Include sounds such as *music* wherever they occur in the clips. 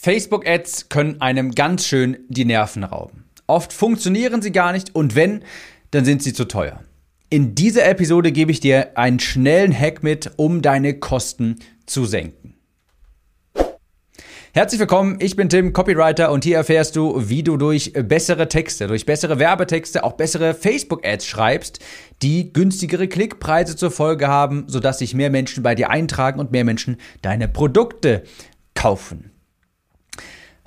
Facebook-Ads können einem ganz schön die Nerven rauben. Oft funktionieren sie gar nicht und wenn, dann sind sie zu teuer. In dieser Episode gebe ich dir einen schnellen Hack mit, um deine Kosten zu senken. Herzlich willkommen, ich bin Tim, Copywriter und hier erfährst du, wie du durch bessere Texte, durch bessere Werbetexte auch bessere Facebook-Ads schreibst, die günstigere Klickpreise zur Folge haben, sodass sich mehr Menschen bei dir eintragen und mehr Menschen deine Produkte kaufen.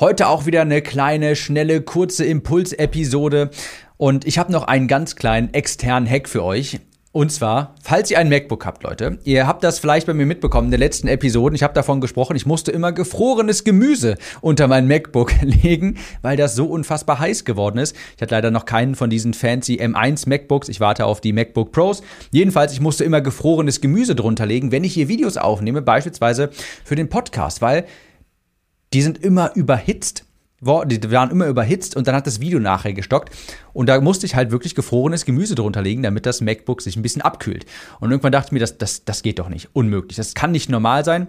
Heute auch wieder eine kleine, schnelle, kurze Impulsepisode. Und ich habe noch einen ganz kleinen externen Hack für euch. Und zwar, falls ihr ein MacBook habt, Leute, ihr habt das vielleicht bei mir mitbekommen in den letzten Episoden, ich habe davon gesprochen, ich musste immer gefrorenes Gemüse unter mein MacBook *laughs* legen, weil das so unfassbar heiß geworden ist. Ich hatte leider noch keinen von diesen fancy M1 MacBooks, ich warte auf die MacBook Pros. Jedenfalls, ich musste immer gefrorenes Gemüse drunter legen, wenn ich hier Videos aufnehme, beispielsweise für den Podcast, weil die sind immer überhitzt. Die waren immer überhitzt und dann hat das Video nachher gestockt. Und da musste ich halt wirklich gefrorenes Gemüse drunter legen, damit das MacBook sich ein bisschen abkühlt. Und irgendwann dachte ich mir, das, das, das geht doch nicht. Unmöglich. Das kann nicht normal sein.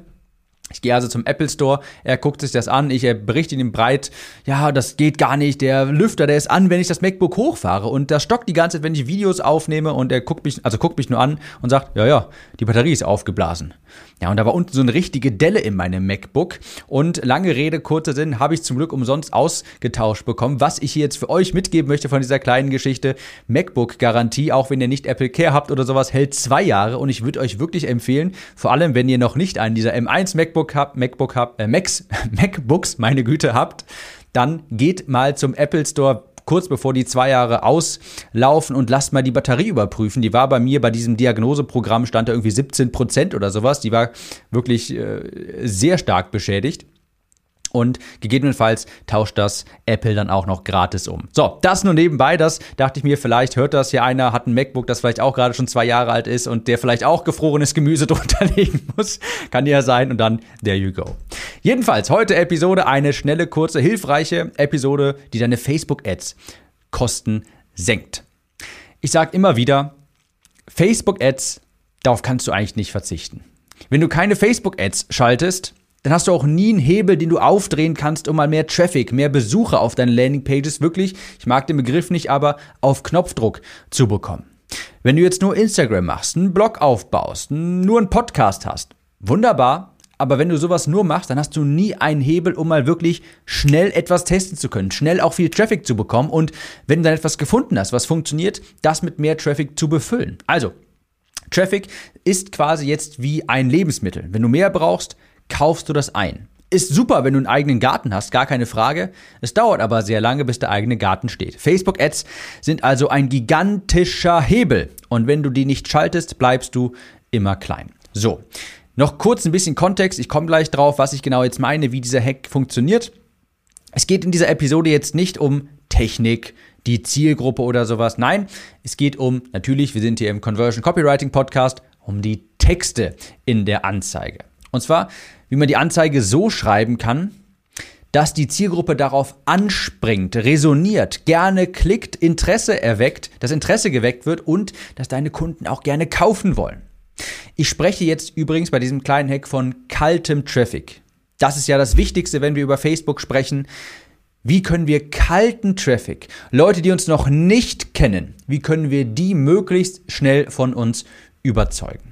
Ich gehe also zum Apple Store, er guckt sich das an, ich berichte ihm breit, ja, das geht gar nicht, der Lüfter, der ist an, wenn ich das MacBook hochfahre und das stockt die ganze Zeit, wenn ich Videos aufnehme und er guckt mich, also guckt mich nur an und sagt, ja, ja, die Batterie ist aufgeblasen. Ja, und da war unten so eine richtige Delle in meinem MacBook und lange Rede, kurzer Sinn, habe ich zum Glück umsonst ausgetauscht bekommen. Was ich hier jetzt für euch mitgeben möchte von dieser kleinen Geschichte, MacBook-Garantie, auch wenn ihr nicht Apple Care habt oder sowas, hält zwei Jahre und ich würde euch wirklich empfehlen, vor allem wenn ihr noch nicht einen dieser M1 MacBook MacBook habt, MacBook habt, äh, Macs, *laughs* MacBooks, meine Güte, habt, dann geht mal zum Apple Store kurz bevor die zwei Jahre auslaufen und lasst mal die Batterie überprüfen. Die war bei mir bei diesem Diagnoseprogramm stand da irgendwie 17 Prozent oder sowas. Die war wirklich äh, sehr stark beschädigt. Und gegebenenfalls tauscht das Apple dann auch noch gratis um. So, das nur nebenbei, das dachte ich mir, vielleicht hört das hier einer, hat ein MacBook, das vielleicht auch gerade schon zwei Jahre alt ist und der vielleicht auch gefrorenes Gemüse *laughs* drunter legen muss. Kann ja sein und dann, there you go. Jedenfalls, heute Episode, eine schnelle, kurze, hilfreiche Episode, die deine Facebook-Ads Kosten senkt. Ich sage immer wieder, Facebook-Ads, darauf kannst du eigentlich nicht verzichten. Wenn du keine Facebook-Ads schaltest, dann hast du auch nie einen Hebel, den du aufdrehen kannst, um mal mehr Traffic, mehr Besucher auf deine Landingpages wirklich, ich mag den Begriff nicht, aber auf Knopfdruck zu bekommen. Wenn du jetzt nur Instagram machst, einen Blog aufbaust, nur einen Podcast hast, wunderbar, aber wenn du sowas nur machst, dann hast du nie einen Hebel, um mal wirklich schnell etwas testen zu können, schnell auch viel Traffic zu bekommen und wenn du dann etwas gefunden hast, was funktioniert, das mit mehr Traffic zu befüllen. Also, Traffic ist quasi jetzt wie ein Lebensmittel. Wenn du mehr brauchst, kaufst du das ein. Ist super, wenn du einen eigenen Garten hast, gar keine Frage. Es dauert aber sehr lange, bis der eigene Garten steht. Facebook-Ads sind also ein gigantischer Hebel. Und wenn du die nicht schaltest, bleibst du immer klein. So, noch kurz ein bisschen Kontext. Ich komme gleich drauf, was ich genau jetzt meine, wie dieser Hack funktioniert. Es geht in dieser Episode jetzt nicht um Technik, die Zielgruppe oder sowas. Nein, es geht um, natürlich, wir sind hier im Conversion Copywriting Podcast, um die Texte in der Anzeige. Und zwar, wie man die Anzeige so schreiben kann, dass die Zielgruppe darauf anspringt, resoniert, gerne klickt, Interesse erweckt, das Interesse geweckt wird und dass deine Kunden auch gerne kaufen wollen. Ich spreche jetzt übrigens bei diesem kleinen Hack von kaltem Traffic. Das ist ja das Wichtigste, wenn wir über Facebook sprechen. Wie können wir kalten Traffic, Leute, die uns noch nicht kennen, wie können wir die möglichst schnell von uns überzeugen?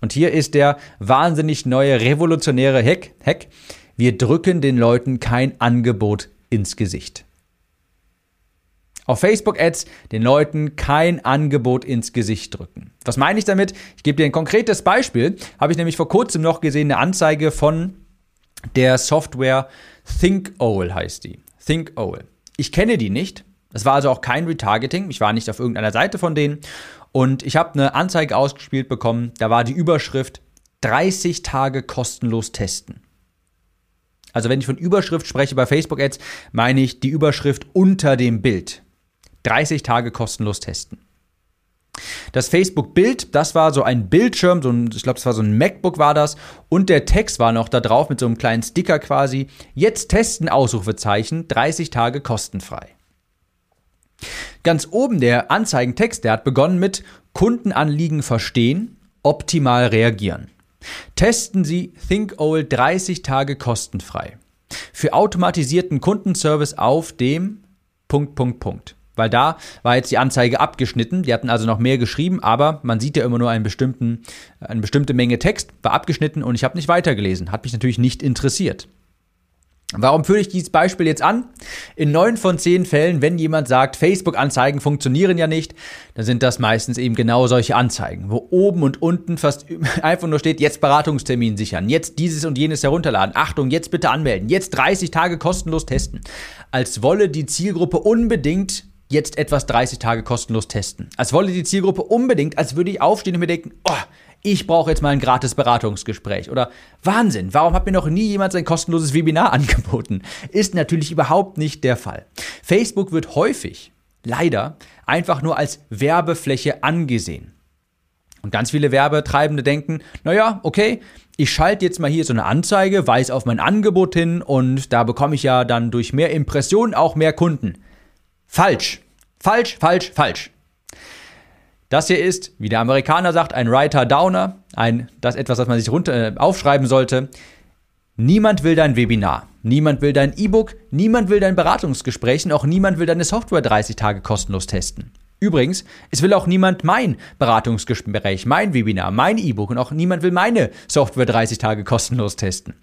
Und hier ist der wahnsinnig neue revolutionäre Hack. Hack. Wir drücken den Leuten kein Angebot ins Gesicht. Auf Facebook-Ads den Leuten kein Angebot ins Gesicht drücken. Was meine ich damit? Ich gebe dir ein konkretes Beispiel. Habe ich nämlich vor kurzem noch gesehen, eine Anzeige von der Software ThinkOwl heißt die. ThinkOwl. Ich kenne die nicht. Es war also auch kein Retargeting. Ich war nicht auf irgendeiner Seite von denen. Und ich habe eine Anzeige ausgespielt bekommen, da war die Überschrift 30 Tage kostenlos testen. Also wenn ich von Überschrift spreche bei Facebook Ads, meine ich die Überschrift unter dem Bild. 30 Tage kostenlos testen. Das Facebook-Bild, das war so ein Bildschirm, so ein, ich glaube, es war so ein MacBook war das, und der Text war noch da drauf mit so einem kleinen Sticker quasi. Jetzt testen, Ausrufezeichen, 30 Tage kostenfrei. Ganz oben der Anzeigentext, der hat begonnen mit Kundenanliegen verstehen, optimal reagieren. Testen Sie ThinkOwl 30 Tage kostenfrei. für automatisierten Kundenservice auf dem Punkt, Punkt, Punkt. Weil da war jetzt die Anzeige abgeschnitten. Die hatten also noch mehr geschrieben, aber man sieht ja immer nur einen bestimmten, eine bestimmte Menge Text, war abgeschnitten und ich habe nicht weitergelesen. Hat mich natürlich nicht interessiert. Warum führe ich dieses Beispiel jetzt an? In neun von zehn Fällen, wenn jemand sagt, Facebook-Anzeigen funktionieren ja nicht, dann sind das meistens eben genau solche Anzeigen, wo oben und unten fast *laughs* einfach nur steht, jetzt Beratungstermin sichern, jetzt dieses und jenes herunterladen, Achtung, jetzt bitte anmelden, jetzt 30 Tage kostenlos testen. Als wolle die Zielgruppe unbedingt jetzt etwas 30 Tage kostenlos testen. Als wolle die Zielgruppe unbedingt, als würde ich aufstehen und mir denken, oh, ich brauche jetzt mal ein gratis Beratungsgespräch. Oder Wahnsinn, warum hat mir noch nie jemand sein kostenloses Webinar *laughs* angeboten? Ist natürlich überhaupt nicht der Fall. Facebook wird häufig, leider, einfach nur als Werbefläche angesehen. Und ganz viele Werbetreibende denken, naja, okay, ich schalte jetzt mal hier so eine Anzeige, weise auf mein Angebot hin und da bekomme ich ja dann durch mehr Impressionen auch mehr Kunden. Falsch. Falsch, falsch, falsch. Das hier ist, wie der Amerikaner sagt, ein Writer-Downer, ein, das etwas, das man sich runter, äh, aufschreiben sollte. Niemand will dein Webinar, niemand will dein E-Book, niemand will dein Beratungsgespräch und auch niemand will deine Software 30 Tage kostenlos testen. Übrigens, es will auch niemand mein Beratungsgespräch, mein Webinar, mein E-Book und auch niemand will meine Software 30 Tage kostenlos testen.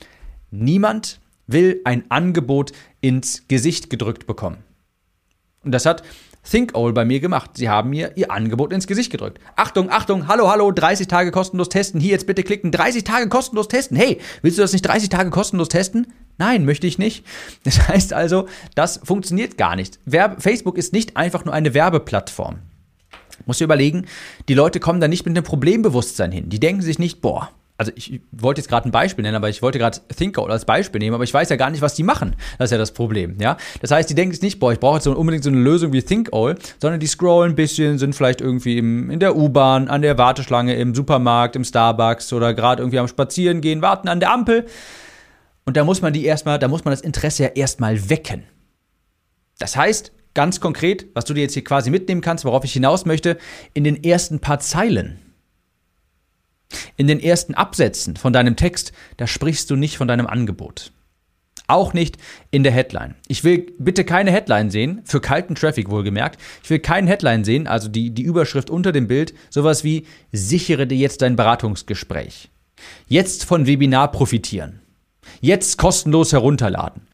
Niemand will ein Angebot ins Gesicht gedrückt bekommen. Und das hat ThinkOwl bei mir gemacht. Sie haben mir ihr Angebot ins Gesicht gedrückt. Achtung, Achtung, hallo, hallo, 30 Tage kostenlos testen. Hier jetzt bitte klicken. 30 Tage kostenlos testen. Hey, willst du das nicht 30 Tage kostenlos testen? Nein, möchte ich nicht. *laughs* Das heißt also, das funktioniert gar nicht. Werbe Facebook ist nicht einfach nur eine Werbeplattform. Muss dir überlegen, die Leute kommen da nicht mit einem Problembewusstsein hin. Die denken sich nicht, boah, also ich wollte jetzt gerade ein Beispiel nennen, aber ich wollte gerade Thinkout als Beispiel nehmen, aber ich weiß ja gar nicht, was die machen. Das ist ja das Problem, ja. Das heißt, die denken jetzt nicht, boah, ich brauche jetzt unbedingt so eine Lösung wie Thinkall, sondern die scrollen ein bisschen, sind vielleicht irgendwie im, in der U-Bahn, an der Warteschlange, im Supermarkt, im Starbucks oder gerade irgendwie am Spazieren gehen, warten an der Ampel. Und da muss man die erstmal, da muss man das Interesse ja erstmal wecken. Das heißt, ganz konkret, was du dir jetzt hier quasi mitnehmen kannst, worauf ich hinaus möchte, in den ersten paar Zeilen in den ersten Absätzen von deinem Text, da sprichst du nicht von deinem Angebot. Auch nicht in der Headline. Ich will bitte keine Headline sehen, für kalten Traffic wohlgemerkt. Ich will keinen Headline sehen, also die, die Überschrift unter dem Bild, sowas wie sichere dir jetzt dein Beratungsgespräch. Jetzt von Webinar profitieren. Jetzt kostenlos herunterladen.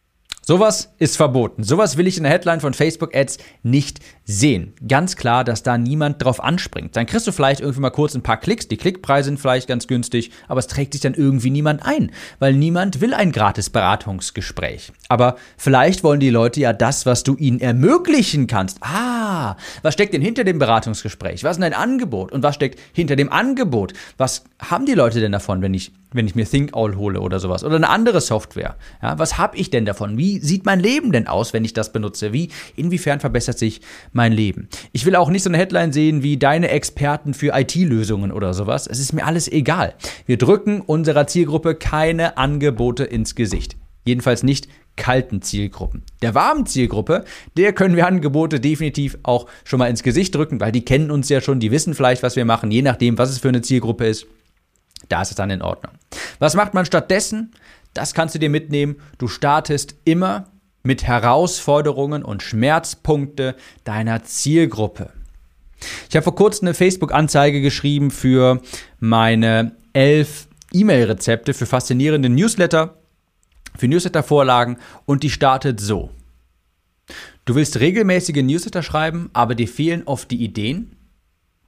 Sowas ist verboten. Sowas will ich in der Headline von Facebook Ads nicht sehen. Ganz klar, dass da niemand drauf anspringt. Dann kriegst du vielleicht irgendwie mal kurz ein paar Klicks. Die Klickpreise sind vielleicht ganz günstig, aber es trägt sich dann irgendwie niemand ein, weil niemand will ein gratis Beratungsgespräch. Aber vielleicht wollen die Leute ja das, was du ihnen ermöglichen kannst. Ah, was steckt denn hinter dem Beratungsgespräch? Was ist dein Angebot? Und was steckt hinter dem Angebot? Was haben die Leute denn davon, wenn ich wenn ich mir ThinkOwl hole oder sowas oder eine andere Software. Ja, was habe ich denn davon? Wie sieht mein Leben denn aus, wenn ich das benutze? Wie inwiefern verbessert sich mein Leben? Ich will auch nicht so eine Headline sehen wie deine Experten für IT-Lösungen oder sowas. Es ist mir alles egal. Wir drücken unserer Zielgruppe keine Angebote ins Gesicht. Jedenfalls nicht kalten Zielgruppen. Der warmen Zielgruppe, der können wir Angebote definitiv auch schon mal ins Gesicht drücken, weil die kennen uns ja schon, die wissen vielleicht, was wir machen, je nachdem, was es für eine Zielgruppe ist. Da ist es dann in Ordnung. Was macht man stattdessen? Das kannst du dir mitnehmen. Du startest immer mit Herausforderungen und Schmerzpunkte deiner Zielgruppe. Ich habe vor kurzem eine Facebook-Anzeige geschrieben für meine elf E-Mail-Rezepte für faszinierende Newsletter, für Newsletter-Vorlagen und die startet so. Du willst regelmäßige Newsletter schreiben, aber dir fehlen oft die Ideen.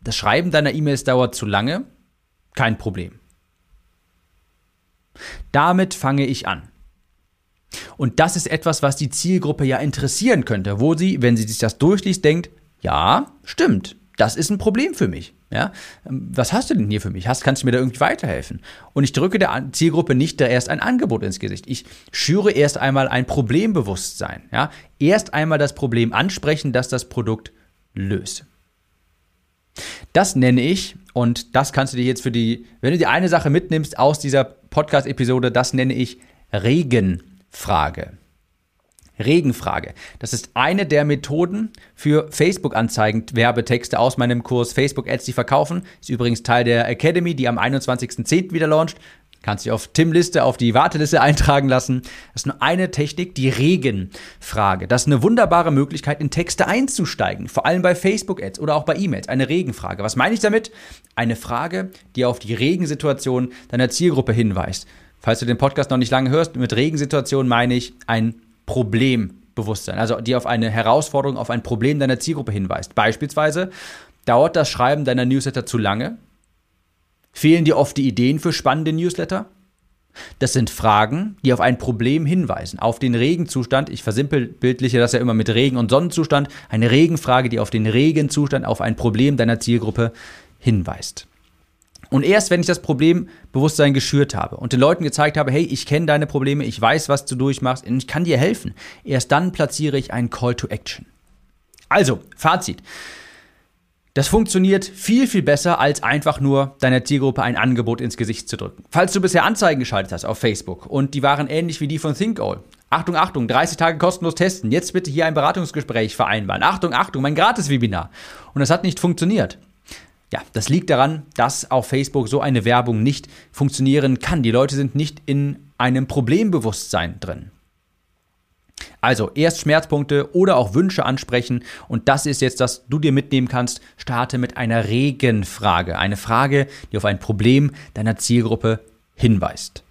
Das Schreiben deiner E-Mails dauert zu lange. Kein Problem. Damit fange ich an. Und das ist etwas, was die Zielgruppe ja interessieren könnte, wo sie, wenn sie sich das durchliest, denkt, ja, stimmt, das ist ein Problem für mich. Ja, was hast du denn hier für mich? Hast, kannst du mir da irgendwie weiterhelfen? Und ich drücke der Zielgruppe nicht da erst ein Angebot ins Gesicht. Ich schüre erst einmal ein Problembewusstsein. Ja, erst einmal das Problem ansprechen, das das Produkt löst. Das nenne ich, und das kannst du dir jetzt für die, wenn du dir eine Sache mitnimmst aus dieser Podcast-Episode, das nenne ich Regenfrage. Regenfrage. Das ist eine der Methoden für Facebook-Anzeigen, Werbetexte aus meinem Kurs Facebook Ads, die verkaufen. Ist übrigens Teil der Academy, die am 21.10. wieder launcht. Kannst dich auf Tim-Liste, auf die Warteliste eintragen lassen. Das ist nur eine Technik, die Regenfrage. Das ist eine wunderbare Möglichkeit, in Texte einzusteigen. Vor allem bei Facebook-Ads oder auch bei E-Mails. Eine Regenfrage. Was meine ich damit? Eine Frage, die auf die Regensituation deiner Zielgruppe hinweist. Falls du den Podcast noch nicht lange hörst, mit Regensituation meine ich ein Problembewusstsein. Also die auf eine Herausforderung, auf ein Problem deiner Zielgruppe hinweist. Beispielsweise, dauert das Schreiben deiner Newsletter zu lange? Fehlen dir oft die Ideen für spannende Newsletter? Das sind Fragen, die auf ein Problem hinweisen, auf den Regenzustand. Ich versimpelbildliche das ja immer mit Regen- und Sonnenzustand. Eine Regenfrage, die auf den Regenzustand, auf ein Problem deiner Zielgruppe hinweist. Und erst wenn ich das Problembewusstsein geschürt habe und den Leuten gezeigt habe, hey, ich kenne deine Probleme, ich weiß, was du durchmachst und ich kann dir helfen, erst dann platziere ich einen Call to Action. Also, Fazit. Das funktioniert viel, viel besser, als einfach nur deiner Zielgruppe ein Angebot ins Gesicht zu drücken. Falls du bisher Anzeigen geschaltet hast auf Facebook und die waren ähnlich wie die von ThinkAll. Achtung, Achtung, 30 Tage kostenlos testen. Jetzt bitte hier ein Beratungsgespräch vereinbaren. Achtung, Achtung, mein Gratis-Webinar. Und das hat nicht funktioniert. Ja, das liegt daran, dass auf Facebook so eine Werbung nicht funktionieren kann. Die Leute sind nicht in einem Problembewusstsein drin. Also erst Schmerzpunkte oder auch Wünsche ansprechen und das ist jetzt, dass du dir mitnehmen kannst. Starte mit einer Regenfrage, eine Frage, die auf ein Problem deiner Zielgruppe hinweist.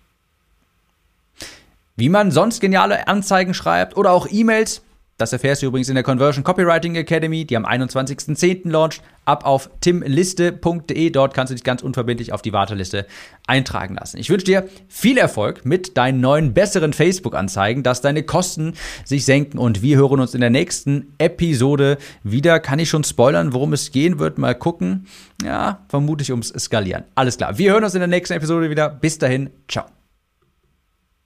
Wie man sonst geniale Anzeigen schreibt oder auch E-Mails, das erfährst du übrigens in der Conversion Copywriting Academy, die am 21.10. launcht. Ab auf timliste.de. Dort kannst du dich ganz unverbindlich auf die Warteliste eintragen lassen. Ich wünsche dir viel Erfolg mit deinen neuen, besseren Facebook-Anzeigen, dass deine Kosten sich senken. Und wir hören uns in der nächsten Episode wieder. Kann ich schon spoilern, worum es gehen wird? Mal gucken. Ja, vermutlich ums Skalieren. Alles klar. Wir hören uns in der nächsten Episode wieder. Bis dahin. Ciao.